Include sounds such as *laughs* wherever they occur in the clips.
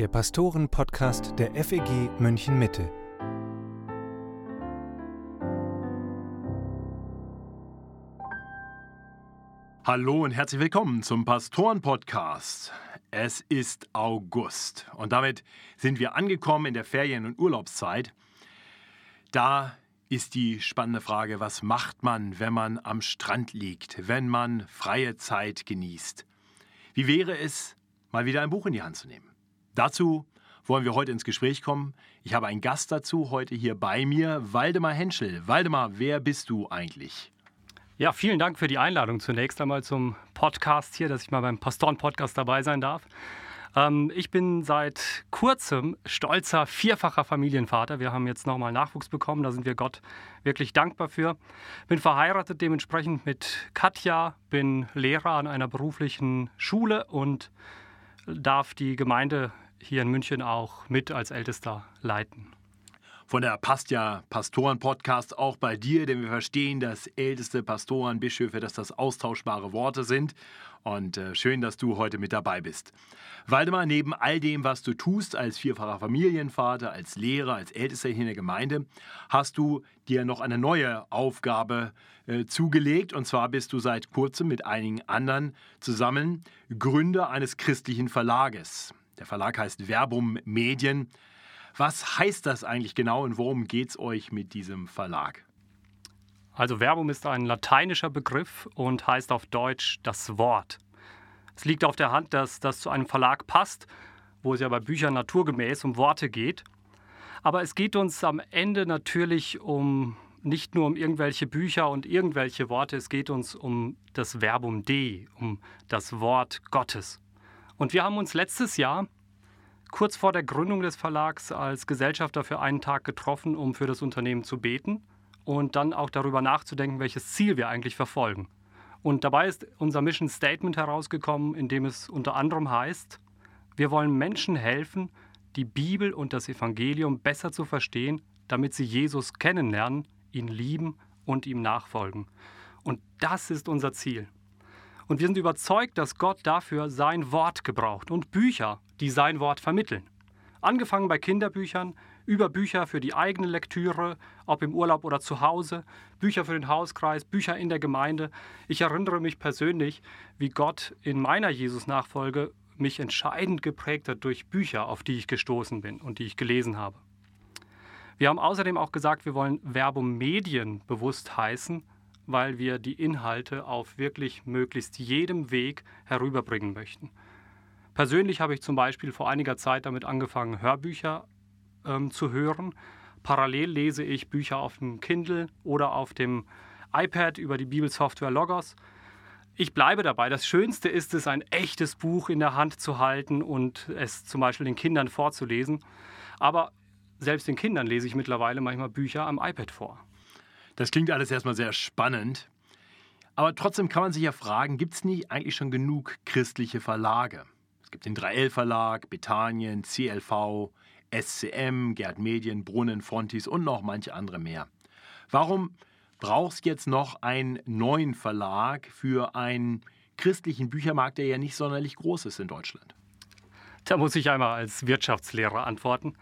der Pastoren-Podcast der FEG München Mitte. Hallo und herzlich willkommen zum Pastoren-Podcast. Es ist August und damit sind wir angekommen in der Ferien- und Urlaubszeit. Da ist die spannende Frage, was macht man, wenn man am Strand liegt, wenn man freie Zeit genießt? Wie wäre es, mal wieder ein Buch in die Hand zu nehmen? Dazu wollen wir heute ins Gespräch kommen. Ich habe einen Gast dazu heute hier bei mir, Waldemar Henschel. Waldemar, wer bist du eigentlich? Ja, vielen Dank für die Einladung zunächst einmal zum Podcast hier, dass ich mal beim Pastoren-Podcast dabei sein darf. Ähm, ich bin seit kurzem stolzer vierfacher Familienvater. Wir haben jetzt nochmal Nachwuchs bekommen, da sind wir Gott wirklich dankbar für. Bin verheiratet dementsprechend mit Katja, bin Lehrer an einer beruflichen Schule und darf die Gemeinde hier in München auch mit als Ältester leiten. Von der passt Pastoren-Podcast auch bei dir, denn wir verstehen, dass älteste Pastoren, Bischöfe, dass das austauschbare Worte sind. Und äh, schön, dass du heute mit dabei bist. Waldemar, neben all dem, was du tust als vierfacher Familienvater, als Lehrer, als Ältester hier in der Gemeinde, hast du dir noch eine neue Aufgabe äh, zugelegt. Und zwar bist du seit kurzem mit einigen anderen zusammen Gründer eines christlichen Verlages. Der Verlag heißt Verbum Medien. Was heißt das eigentlich genau und worum geht es euch mit diesem Verlag? Also Verbum ist ein lateinischer Begriff und heißt auf Deutsch das Wort. Es liegt auf der Hand, dass das zu einem Verlag passt, wo es ja bei Büchern naturgemäß um Worte geht. Aber es geht uns am Ende natürlich um nicht nur um irgendwelche Bücher und irgendwelche Worte, es geht uns um das Verbum Dei, um das Wort Gottes. Und wir haben uns letztes Jahr kurz vor der Gründung des Verlags als Gesellschafter für einen Tag getroffen, um für das Unternehmen zu beten und dann auch darüber nachzudenken, welches Ziel wir eigentlich verfolgen. Und dabei ist unser Mission Statement herausgekommen, in dem es unter anderem heißt, wir wollen Menschen helfen, die Bibel und das Evangelium besser zu verstehen, damit sie Jesus kennenlernen, ihn lieben und ihm nachfolgen. Und das ist unser Ziel. Und wir sind überzeugt, dass Gott dafür sein Wort gebraucht und Bücher, die sein Wort vermitteln. Angefangen bei Kinderbüchern, über Bücher für die eigene Lektüre, ob im Urlaub oder zu Hause, Bücher für den Hauskreis, Bücher in der Gemeinde. Ich erinnere mich persönlich, wie Gott in meiner Jesus-Nachfolge mich entscheidend geprägt hat durch Bücher, auf die ich gestoßen bin und die ich gelesen habe. Wir haben außerdem auch gesagt, wir wollen Verbum Medien bewusst heißen, weil wir die Inhalte auf wirklich möglichst jedem Weg herüberbringen möchten. Persönlich habe ich zum Beispiel vor einiger Zeit damit angefangen, Hörbücher ähm, zu hören. Parallel lese ich Bücher auf dem Kindle oder auf dem iPad über die Bibelsoftware Logos. Ich bleibe dabei. Das Schönste ist es, ein echtes Buch in der Hand zu halten und es zum Beispiel den Kindern vorzulesen. Aber selbst den Kindern lese ich mittlerweile manchmal Bücher am iPad vor. Das klingt alles erstmal sehr spannend. Aber trotzdem kann man sich ja fragen, gibt es nicht eigentlich schon genug christliche Verlage? Es gibt den 3L-Verlag, Bethanien, CLV, SCM, Gerd Medien, Brunnen, Fontis und noch manche andere mehr. Warum brauchst du jetzt noch einen neuen Verlag für einen christlichen Büchermarkt, der ja nicht sonderlich groß ist in Deutschland? Da muss ich einmal als Wirtschaftslehrer antworten.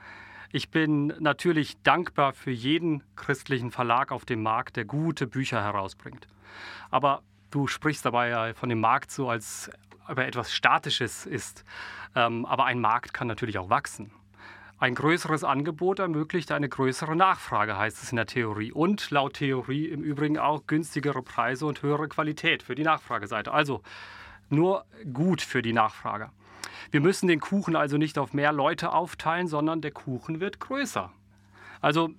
Ich bin natürlich dankbar für jeden christlichen Verlag auf dem Markt, der gute Bücher herausbringt. Aber du sprichst dabei ja von dem Markt so, als ob er etwas Statisches ist. Ähm, aber ein Markt kann natürlich auch wachsen. Ein größeres Angebot ermöglicht eine größere Nachfrage, heißt es in der Theorie. Und laut Theorie im Übrigen auch günstigere Preise und höhere Qualität für die Nachfrageseite. Also nur gut für die Nachfrage. Wir müssen den Kuchen also nicht auf mehr Leute aufteilen, sondern der Kuchen wird größer. Also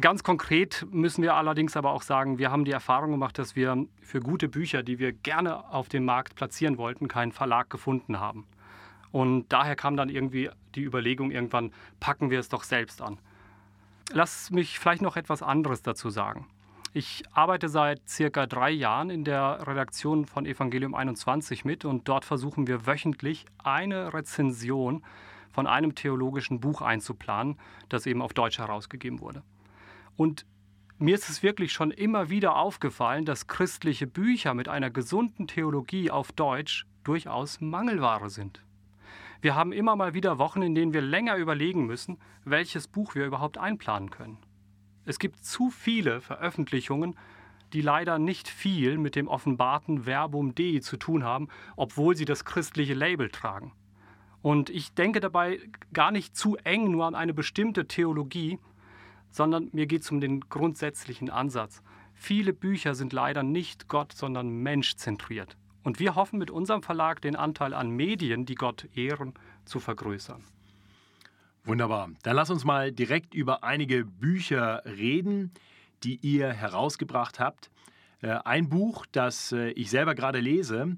ganz konkret müssen wir allerdings aber auch sagen, wir haben die Erfahrung gemacht, dass wir für gute Bücher, die wir gerne auf dem Markt platzieren wollten, keinen Verlag gefunden haben. Und daher kam dann irgendwie die Überlegung, irgendwann packen wir es doch selbst an. Lass mich vielleicht noch etwas anderes dazu sagen. Ich arbeite seit circa drei Jahren in der Redaktion von Evangelium 21 mit und dort versuchen wir wöchentlich eine Rezension von einem theologischen Buch einzuplanen, das eben auf Deutsch herausgegeben wurde. Und mir ist es wirklich schon immer wieder aufgefallen, dass christliche Bücher mit einer gesunden Theologie auf Deutsch durchaus Mangelware sind. Wir haben immer mal wieder Wochen, in denen wir länger überlegen müssen, welches Buch wir überhaupt einplanen können. Es gibt zu viele Veröffentlichungen, die leider nicht viel mit dem offenbarten Verbum Dei zu tun haben, obwohl sie das christliche Label tragen. Und ich denke dabei gar nicht zu eng nur an eine bestimmte Theologie, sondern mir geht es um den grundsätzlichen Ansatz. Viele Bücher sind leider nicht Gott, sondern menschzentriert. Und wir hoffen mit unserem Verlag den Anteil an Medien, die Gott ehren, zu vergrößern. Wunderbar. Dann lass uns mal direkt über einige Bücher reden, die ihr herausgebracht habt. Äh, ein Buch, das äh, ich selber gerade lese,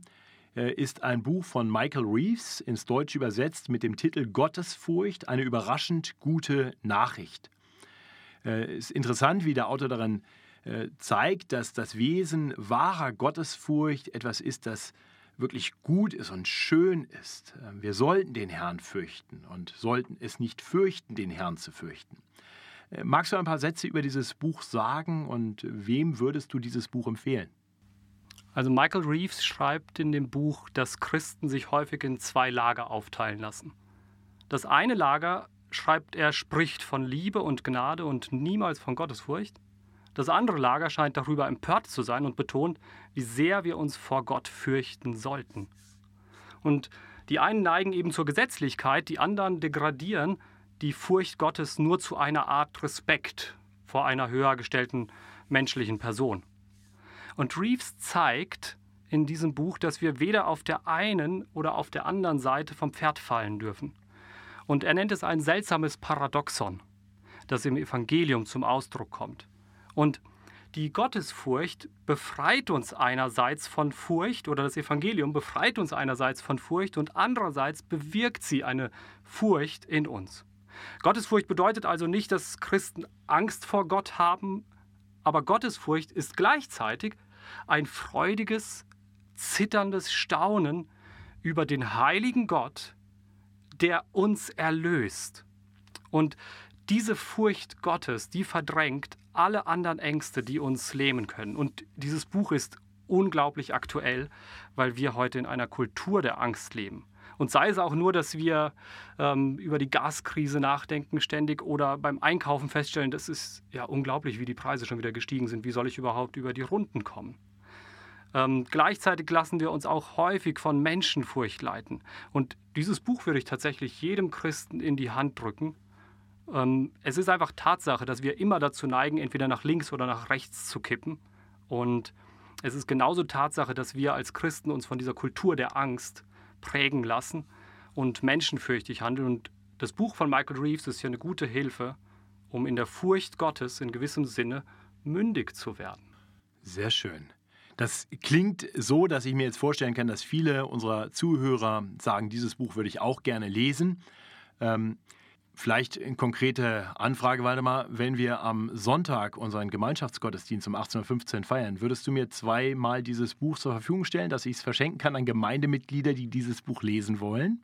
äh, ist ein Buch von Michael Reeves, ins Deutsche übersetzt mit dem Titel Gottesfurcht, eine überraschend gute Nachricht. Es ist interessant, wie der Autor darin zeigt, dass das Wesen wahrer Gottesfurcht etwas ist, das wirklich gut ist und schön ist. Wir sollten den Herrn fürchten und sollten es nicht fürchten, den Herrn zu fürchten. Magst du ein paar Sätze über dieses Buch sagen und wem würdest du dieses Buch empfehlen? Also Michael Reeves schreibt in dem Buch, dass Christen sich häufig in zwei Lager aufteilen lassen. Das eine Lager, schreibt er, spricht von Liebe und Gnade und niemals von Gottesfurcht. Das andere Lager scheint darüber empört zu sein und betont, wie sehr wir uns vor Gott fürchten sollten. Und die einen neigen eben zur Gesetzlichkeit, die anderen degradieren die Furcht Gottes nur zu einer Art Respekt vor einer höher gestellten menschlichen Person. Und Reeves zeigt in diesem Buch, dass wir weder auf der einen oder auf der anderen Seite vom Pferd fallen dürfen. Und er nennt es ein seltsames Paradoxon, das im Evangelium zum Ausdruck kommt. Und die Gottesfurcht befreit uns einerseits von Furcht oder das Evangelium befreit uns einerseits von Furcht und andererseits bewirkt sie eine Furcht in uns. Gottesfurcht bedeutet also nicht, dass Christen Angst vor Gott haben, aber Gottesfurcht ist gleichzeitig ein freudiges, zitterndes Staunen über den heiligen Gott, der uns erlöst. Und diese Furcht Gottes, die verdrängt alle anderen Ängste, die uns lähmen können. Und dieses Buch ist unglaublich aktuell, weil wir heute in einer Kultur der Angst leben. Und sei es auch nur, dass wir ähm, über die Gaskrise nachdenken ständig oder beim Einkaufen feststellen, das ist ja unglaublich, wie die Preise schon wieder gestiegen sind. Wie soll ich überhaupt über die Runden kommen? Ähm, gleichzeitig lassen wir uns auch häufig von Menschenfurcht leiten. Und dieses Buch würde ich tatsächlich jedem Christen in die Hand drücken. Ähm, es ist einfach Tatsache, dass wir immer dazu neigen, entweder nach links oder nach rechts zu kippen. Und es ist genauso Tatsache, dass wir als Christen uns von dieser Kultur der Angst prägen lassen und menschenfürchtig handeln. Und das Buch von Michael Reeves ist hier eine gute Hilfe, um in der Furcht Gottes in gewissem Sinne mündig zu werden. Sehr schön. Das klingt so, dass ich mir jetzt vorstellen kann, dass viele unserer Zuhörer sagen, dieses Buch würde ich auch gerne lesen. Ähm, Vielleicht eine konkrete Anfrage, Waldemar. Wenn wir am Sonntag unseren Gemeinschaftsgottesdienst um 18.15 Uhr feiern, würdest du mir zweimal dieses Buch zur Verfügung stellen, dass ich es verschenken kann an Gemeindemitglieder, die dieses Buch lesen wollen?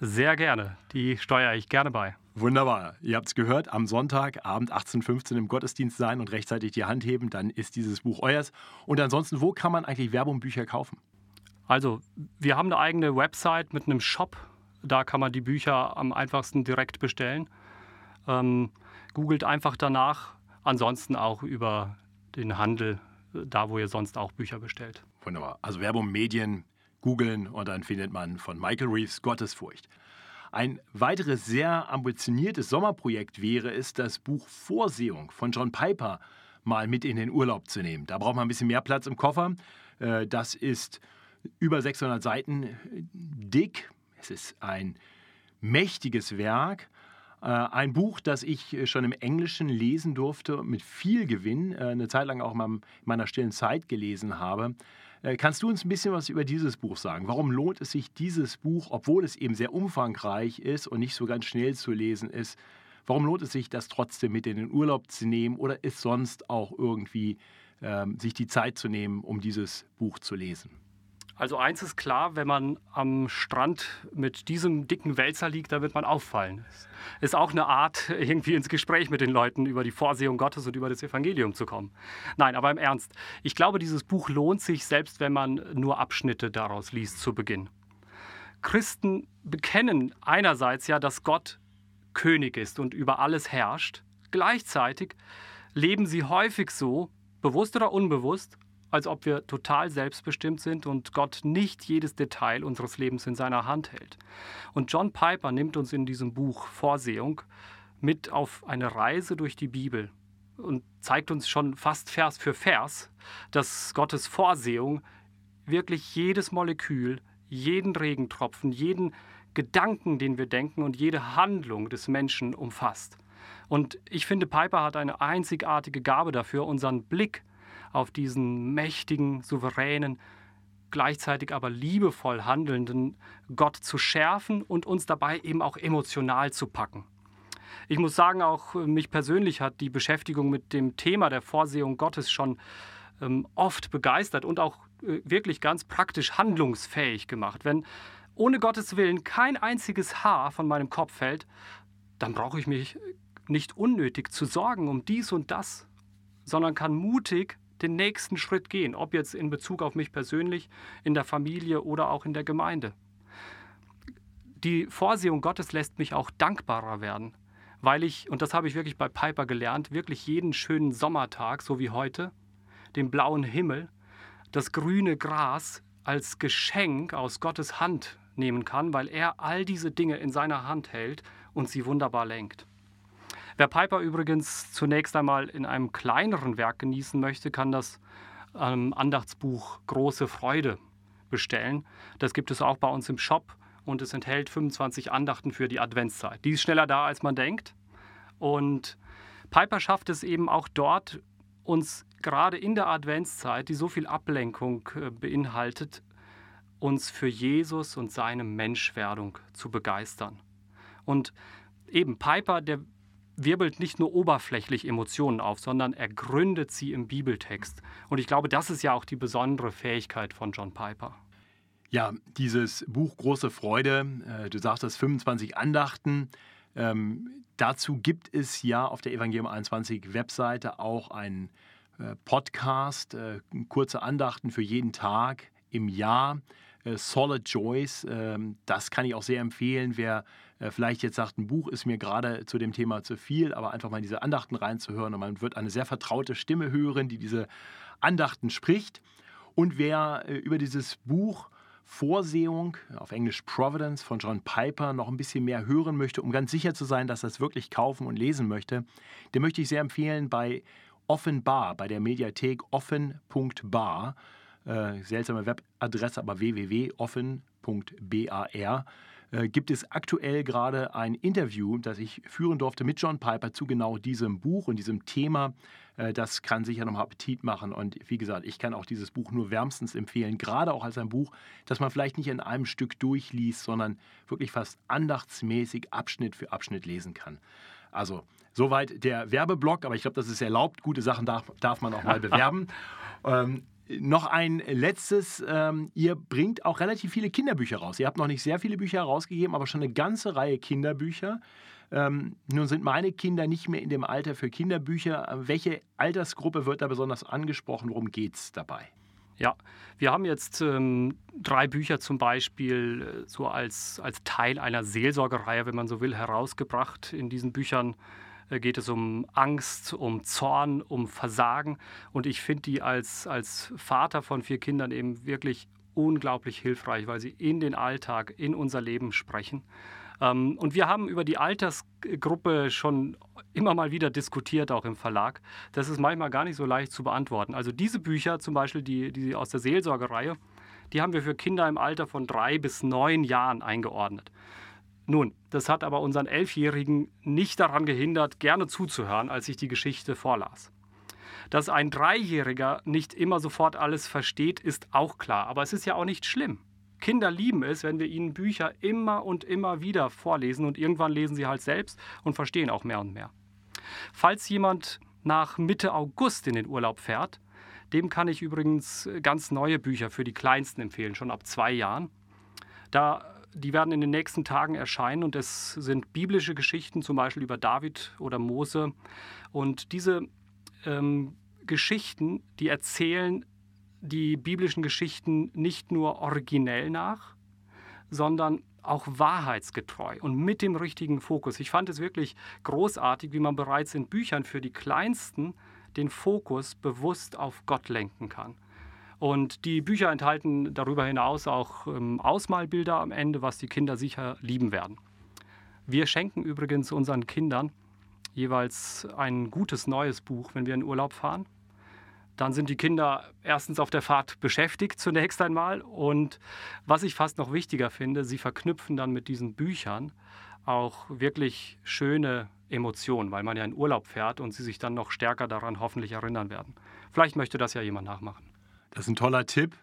Sehr gerne. Die steuere ich gerne bei. Wunderbar. Ihr habt es gehört, am Sonntagabend 18.15 Uhr im Gottesdienst sein und rechtzeitig die Hand heben, dann ist dieses Buch euers. Und ansonsten, wo kann man eigentlich Werbungbücher kaufen? Also, wir haben eine eigene Website mit einem Shop da kann man die Bücher am einfachsten direkt bestellen. Ähm, googelt einfach danach. Ansonsten auch über den Handel, da wo ihr sonst auch Bücher bestellt. Wunderbar. Also Werbung, Medien, googeln und dann findet man von Michael Reeves Gottesfurcht. Ein weiteres sehr ambitioniertes Sommerprojekt wäre es, das Buch Vorsehung von John Piper mal mit in den Urlaub zu nehmen. Da braucht man ein bisschen mehr Platz im Koffer. Äh, das ist über 600 Seiten dick, es ist ein mächtiges Werk, äh, ein Buch, das ich schon im Englischen lesen durfte, mit viel Gewinn, äh, eine Zeit lang auch in meiner stillen Zeit gelesen habe. Äh, kannst du uns ein bisschen was über dieses Buch sagen? Warum lohnt es sich, dieses Buch, obwohl es eben sehr umfangreich ist und nicht so ganz schnell zu lesen ist, warum lohnt es sich, das trotzdem mit in den Urlaub zu nehmen oder ist sonst auch irgendwie ähm, sich die Zeit zu nehmen, um dieses Buch zu lesen? Also eins ist klar, wenn man am Strand mit diesem dicken Wälzer liegt, da wird man auffallen. Ist auch eine Art, irgendwie ins Gespräch mit den Leuten über die Vorsehung Gottes und über das Evangelium zu kommen. Nein, aber im Ernst. Ich glaube, dieses Buch lohnt sich, selbst wenn man nur Abschnitte daraus liest zu Beginn. Christen bekennen einerseits ja, dass Gott König ist und über alles herrscht. Gleichzeitig leben sie häufig so, bewusst oder unbewusst, als ob wir total selbstbestimmt sind und Gott nicht jedes Detail unseres Lebens in seiner Hand hält. Und John Piper nimmt uns in diesem Buch Vorsehung mit auf eine Reise durch die Bibel und zeigt uns schon fast Vers für Vers, dass Gottes Vorsehung wirklich jedes Molekül, jeden Regentropfen, jeden Gedanken, den wir denken und jede Handlung des Menschen umfasst. Und ich finde, Piper hat eine einzigartige Gabe dafür, unseren Blick auf diesen mächtigen, souveränen, gleichzeitig aber liebevoll handelnden Gott zu schärfen und uns dabei eben auch emotional zu packen. Ich muss sagen, auch mich persönlich hat die Beschäftigung mit dem Thema der Vorsehung Gottes schon ähm, oft begeistert und auch äh, wirklich ganz praktisch handlungsfähig gemacht. Wenn ohne Gottes Willen kein einziges Haar von meinem Kopf fällt, dann brauche ich mich nicht unnötig zu sorgen um dies und das, sondern kann mutig den nächsten Schritt gehen, ob jetzt in Bezug auf mich persönlich, in der Familie oder auch in der Gemeinde. Die Vorsehung Gottes lässt mich auch dankbarer werden, weil ich, und das habe ich wirklich bei Piper gelernt, wirklich jeden schönen Sommertag, so wie heute, den blauen Himmel, das grüne Gras als Geschenk aus Gottes Hand nehmen kann, weil er all diese Dinge in seiner Hand hält und sie wunderbar lenkt. Wer Piper übrigens zunächst einmal in einem kleineren Werk genießen möchte, kann das ähm, Andachtsbuch Große Freude bestellen. Das gibt es auch bei uns im Shop und es enthält 25 Andachten für die Adventszeit. Die ist schneller da, als man denkt. Und Piper schafft es eben auch dort, uns gerade in der Adventszeit, die so viel Ablenkung äh, beinhaltet, uns für Jesus und seine Menschwerdung zu begeistern. Und eben Piper, der wirbelt nicht nur oberflächlich Emotionen auf, sondern er gründet sie im Bibeltext. Und ich glaube, das ist ja auch die besondere Fähigkeit von John Piper. Ja, dieses Buch Große Freude, äh, du sagtest 25 Andachten. Ähm, dazu gibt es ja auf der Evangelium 21 Webseite auch einen äh, Podcast, äh, kurze Andachten für jeden Tag im Jahr. Äh, Solid Joys. Ähm, das kann ich auch sehr empfehlen, wer äh, vielleicht jetzt sagt, ein Buch ist mir gerade zu dem Thema zu viel, aber einfach mal in diese Andachten reinzuhören und man wird eine sehr vertraute Stimme hören, die diese Andachten spricht. Und wer äh, über dieses Buch Vorsehung, auf Englisch Providence von John Piper, noch ein bisschen mehr hören möchte, um ganz sicher zu sein, dass er es wirklich kaufen und lesen möchte, den möchte ich sehr empfehlen bei Offenbar, bei der Mediathek offen.bar äh, seltsame Webadresse, aber www.offen.bar, äh, gibt es aktuell gerade ein Interview, das ich führen durfte mit John Piper zu genau diesem Buch und diesem Thema. Äh, das kann sicher nochmal Appetit machen. Und wie gesagt, ich kann auch dieses Buch nur wärmstens empfehlen, gerade auch als ein Buch, das man vielleicht nicht in einem Stück durchliest, sondern wirklich fast andachtsmäßig Abschnitt für Abschnitt lesen kann. Also soweit der Werbeblock, aber ich glaube, das ist erlaubt. Gute Sachen darf, darf man auch mal *laughs* bewerben. ähm, noch ein letztes. Ähm, ihr bringt auch relativ viele Kinderbücher raus. Ihr habt noch nicht sehr viele Bücher herausgegeben, aber schon eine ganze Reihe Kinderbücher. Ähm, nun sind meine Kinder nicht mehr in dem Alter für Kinderbücher. Welche Altersgruppe wird da besonders angesprochen? Worum geht es dabei? Ja, wir haben jetzt ähm, drei Bücher zum Beispiel äh, so als, als Teil einer Seelsorgereihe, wenn man so will, herausgebracht. In diesen Büchern geht es um Angst, um Zorn, um Versagen. Und ich finde die als, als Vater von vier Kindern eben wirklich unglaublich hilfreich, weil sie in den Alltag, in unser Leben sprechen. Ähm, und wir haben über die Altersgruppe schon immer mal wieder diskutiert, auch im Verlag. Das ist manchmal gar nicht so leicht zu beantworten. Also diese Bücher, zum Beispiel die, die aus der Seelsorgereihe, die haben wir für Kinder im Alter von drei bis neun Jahren eingeordnet. Nun, das hat aber unseren Elfjährigen nicht daran gehindert, gerne zuzuhören, als ich die Geschichte vorlas. Dass ein Dreijähriger nicht immer sofort alles versteht, ist auch klar, aber es ist ja auch nicht schlimm. Kinder lieben es, wenn wir ihnen Bücher immer und immer wieder vorlesen und irgendwann lesen sie halt selbst und verstehen auch mehr und mehr. Falls jemand nach Mitte August in den Urlaub fährt, dem kann ich übrigens ganz neue Bücher für die Kleinsten empfehlen, schon ab zwei Jahren. Da die werden in den nächsten Tagen erscheinen und es sind biblische Geschichten, zum Beispiel über David oder Mose. Und diese ähm, Geschichten, die erzählen die biblischen Geschichten nicht nur originell nach, sondern auch wahrheitsgetreu und mit dem richtigen Fokus. Ich fand es wirklich großartig, wie man bereits in Büchern für die Kleinsten den Fokus bewusst auf Gott lenken kann. Und die Bücher enthalten darüber hinaus auch ähm, Ausmalbilder am Ende, was die Kinder sicher lieben werden. Wir schenken übrigens unseren Kindern jeweils ein gutes neues Buch, wenn wir in Urlaub fahren. Dann sind die Kinder erstens auf der Fahrt beschäftigt zunächst einmal. Und was ich fast noch wichtiger finde, sie verknüpfen dann mit diesen Büchern auch wirklich schöne Emotionen, weil man ja in Urlaub fährt und sie sich dann noch stärker daran hoffentlich erinnern werden. Vielleicht möchte das ja jemand nachmachen. Das ist ein toller Tipp.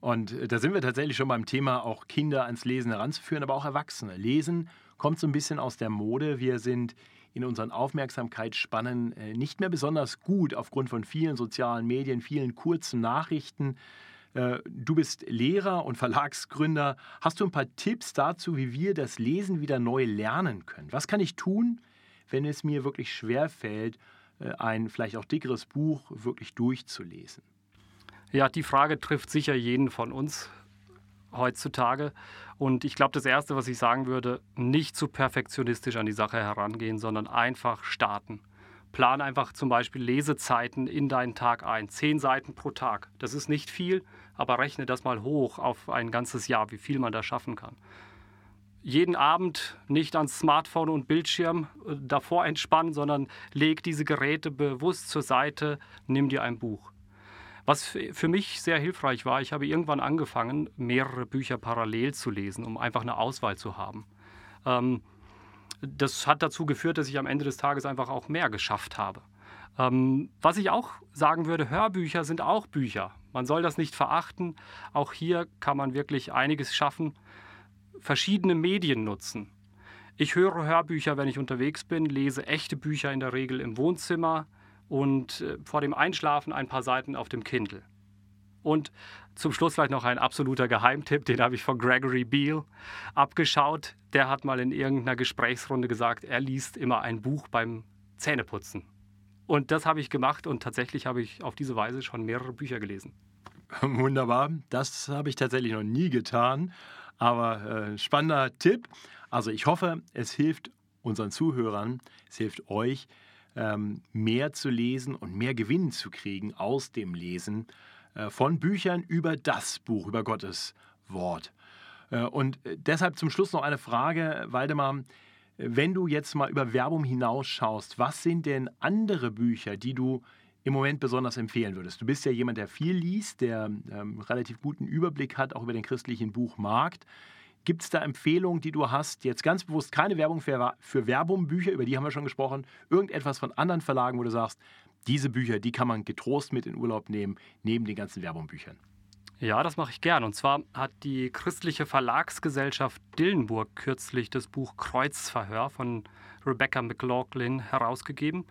Und äh, da sind wir tatsächlich schon beim Thema, auch Kinder ans Lesen heranzuführen, aber auch Erwachsene. Lesen kommt so ein bisschen aus der Mode. Wir sind in unseren Aufmerksamkeitsspannen äh, nicht mehr besonders gut aufgrund von vielen sozialen Medien, vielen kurzen Nachrichten. Äh, du bist Lehrer und *laughs* Verlagsgründer. Hast du ein paar Tipps dazu, wie wir das Lesen wieder neu lernen können? Was kann ich tun, wenn es mir wirklich schwer fällt, äh, ein vielleicht auch dickeres Buch wirklich durchzulesen? Ja, die Frage trifft sicher jeden von uns heutzutage. Und ich glaube, das Erste, was ich sagen würde, nicht zu perfektionistisch an die Sache herangehen, sondern einfach starten. Plan einfach zum Beispiel Lesezeiten in deinen Tag ein. Zehn Seiten pro Tag. Das ist nicht viel, aber rechne das mal hoch auf ein ganzes Jahr, wie viel man da schaffen kann. Jeden Abend nicht ans Smartphone und Bildschirm äh, davor entspannen, sondern leg diese Geräte bewusst zur Seite, nimm dir ein Buch. Was für mich sehr hilfreich war, ich habe irgendwann angefangen, mehrere Bücher parallel zu lesen, um einfach eine Auswahl zu haben. Ähm, das hat dazu geführt, dass ich am Ende des Tages einfach auch mehr geschafft habe. Ähm, was ich auch sagen würde, Hörbücher sind auch Bücher. Man soll das nicht verachten. Auch hier kann man wirklich einiges schaffen. Verschiedene Medien nutzen. Ich höre Hörbücher, wenn ich unterwegs bin, lese echte Bücher in der Regel im Wohnzimmer, und äh, vor dem Einschlafen ein paar Seiten auf dem Kindle. Und zum Schluss vielleicht noch ein absoluter Geheimtipp, den habe ich von Gregory Beale abgeschaut. Der hat mal in irgendeiner Gesprächsrunde gesagt, er liest immer ein Buch beim Zähneputzen. Und das habe ich gemacht und tatsächlich habe ich auf diese Weise schon mehrere Bücher gelesen. *laughs* Wunderbar, das habe ich tatsächlich noch nie getan, aber äh, spannender Tipp. Also ich hoffe, es hilft unseren Zuhörern, es hilft euch, mehr zu lesen und mehr Gewinn zu kriegen aus dem Lesen äh, von Büchern über das Buch, über Gottes Wort. Äh, und deshalb zum Schluss noch eine Frage, Waldemar. Wenn du jetzt mal über Werbung hinausschaust, was sind denn andere Bücher, die du im Moment besonders empfehlen würdest? Du bist ja jemand, der viel liest, der ähm, relativ guten Überblick hat, auch über den christlichen Buchmarkt. Gibt es da Empfehlungen, die du hast? Jetzt ganz bewusst keine Werbung für, für Werbung, Bücher, über die haben wir schon gesprochen. Irgendetwas von anderen Verlagen, wo du sagst, diese Bücher, die kann man getrost mit in Urlaub nehmen, neben den ganzen Werbungbüchern. Ja, das mache ich gern. Und zwar hat die christliche Verlagsgesellschaft Dillenburg kürzlich das Buch Kreuzverhör von Rebecca McLaughlin herausgegeben.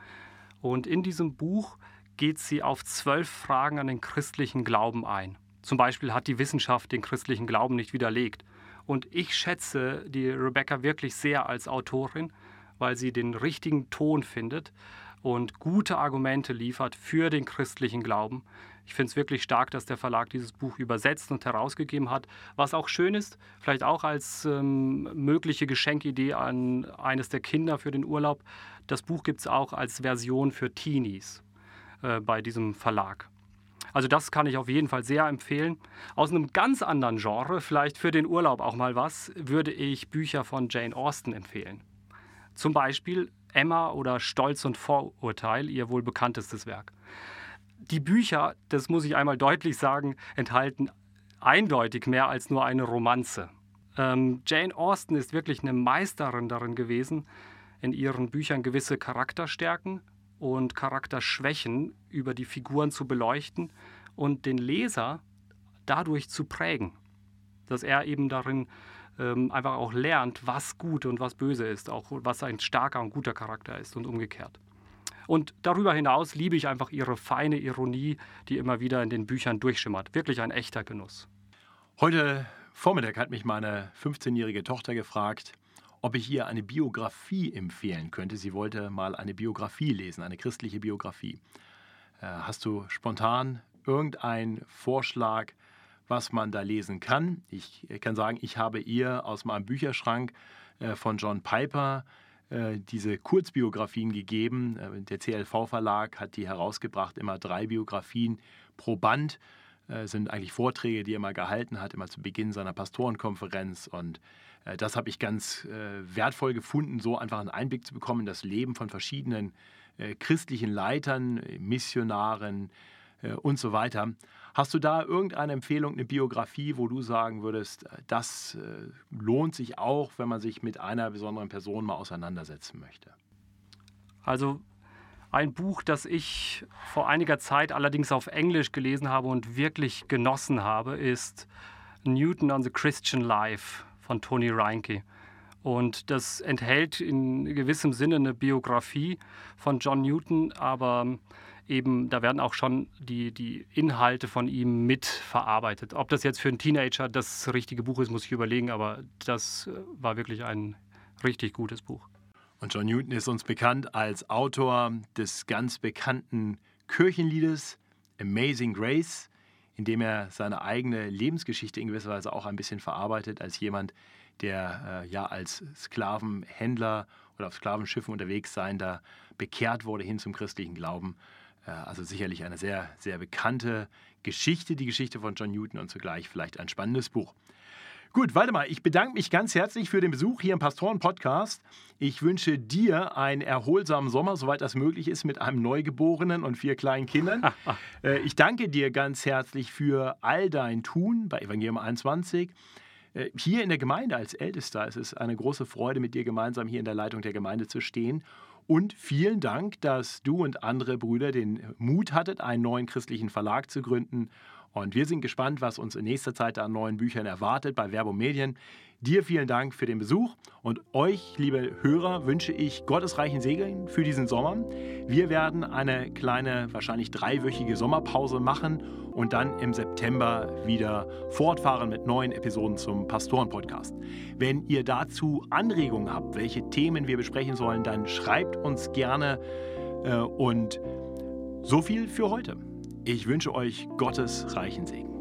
Und in diesem Buch geht sie auf zwölf Fragen an den christlichen Glauben ein. Zum Beispiel hat die Wissenschaft den christlichen Glauben nicht widerlegt. Und ich schätze die Rebecca wirklich sehr als Autorin, weil sie den richtigen Ton findet und gute Argumente liefert für den christlichen Glauben. Ich finde es wirklich stark, dass der Verlag dieses Buch übersetzt und herausgegeben hat. Was auch schön ist, vielleicht auch als ähm, mögliche Geschenkidee an eines der Kinder für den Urlaub, das Buch gibt es auch als Version für Teenies äh, bei diesem Verlag. Also das kann ich auf jeden Fall sehr empfehlen. Aus einem ganz anderen Genre, vielleicht für den Urlaub auch mal was, würde ich Bücher von Jane Austen empfehlen. Zum Beispiel Emma oder Stolz und Vorurteil, ihr wohl bekanntestes Werk. Die Bücher, das muss ich einmal deutlich sagen, enthalten eindeutig mehr als nur eine Romanze. Ähm, Jane Austen ist wirklich eine Meisterin darin gewesen, in ihren Büchern gewisse Charakterstärken und Charakterschwächen über die Figuren zu beleuchten und den Leser dadurch zu prägen. Dass er eben darin ähm, einfach auch lernt, was gut und was böse ist, auch was ein starker und guter Charakter ist und umgekehrt. Und darüber hinaus liebe ich einfach ihre feine Ironie, die immer wieder in den Büchern durchschimmert. Wirklich ein echter Genuss. Heute Vormittag hat mich meine 15-jährige Tochter gefragt, ob ich ihr eine Biografie empfehlen könnte. Sie wollte mal eine Biografie lesen, eine christliche Biografie. Äh, hast du spontan irgendeinen Vorschlag, was man da lesen kann. Ich kann sagen, ich habe ihr aus meinem Bücherschrank äh, von John Piper äh, diese Kurzbiografien gegeben. Der CLV-Verlag hat die herausgebracht, immer drei Biografien pro Band. Das sind eigentlich Vorträge, die er mal gehalten hat, immer zu Beginn seiner Pastorenkonferenz. Und das habe ich ganz wertvoll gefunden, so einfach einen Einblick zu bekommen in das Leben von verschiedenen christlichen Leitern, Missionaren und so weiter. Hast du da irgendeine Empfehlung, eine Biografie, wo du sagen würdest, äh, das äh, lohnt sich auch, wenn man sich mit einer besonderen Person mal auseinandersetzen möchte? Also ein Buch, das ich vor einiger Zeit allerdings auf Englisch gelesen habe und wirklich genossen habe, ist Newton on the Christian Life von Tony Reinke. Und das enthält in gewissem Sinne eine Biografie von John Newton, aber eben, da werden auch schon die, die Inhalte von ihm mitverarbeitet. Ob das jetzt für einen Teenager das richtige Buch ist, muss ich überlegen, aber das äh, war wirklich ein richtig gutes Buch. Und John Newton ist uns bekannt als Autor des ganz bekannten Kirchenliedes Amazing Grace, in dem er seine eigene Lebensgeschichte in gewisser Weise auch ein bisschen verarbeitet, als jemand, der äh, ja als Sklavenhändler oder auf Sklavenschiffen unterwegs sein, da bekehrt wurde hin zum christlichen Glauben äh, also sicherlich eine sehr, sehr bekannte Geschichte, die Geschichte von John Newton und zugleich vielleicht ein spannendes Buch. Gut, warte mal, ich bedanke mich ganz herzlich für den Besuch hier im Pastoren-Podcast. Ich wünsche dir einen erholsamen Sommer, soweit das möglich ist, mit einem Neugeborenen und vier kleinen Kindern. *laughs* Äh, ich danke dir ganz herzlich für all dein Tun bei Evangelium 21. Äh, hier in der Gemeinde als Ältester es ist eine große Freude, mit dir gemeinsam hier in der Leitung der Gemeinde zu stehen und vielen Dank, dass du und andere Brüder den Mut hattet, einen neuen christlichen Verlag zu gründen. Und wir sind gespannt, was uns in nächster Zeit an neuen Büchern erwartet bei Verbo Medien. Dir vielen Dank für den Besuch und euch, liebe Hörer, wünsche ich gottesreichen Segen für diesen Sommer. Wir werden eine kleine, wahrscheinlich dreiwöchige Sommerpause machen und dann im September wieder fortfahren mit neuen Episoden zum Pastoren-Podcast. Wenn ihr dazu Anregungen habt, welche Themen wir besprechen sollen, dann schreibt uns gerne äh, und so viel für heute. Ich wünsche euch Gottes reichen Segen.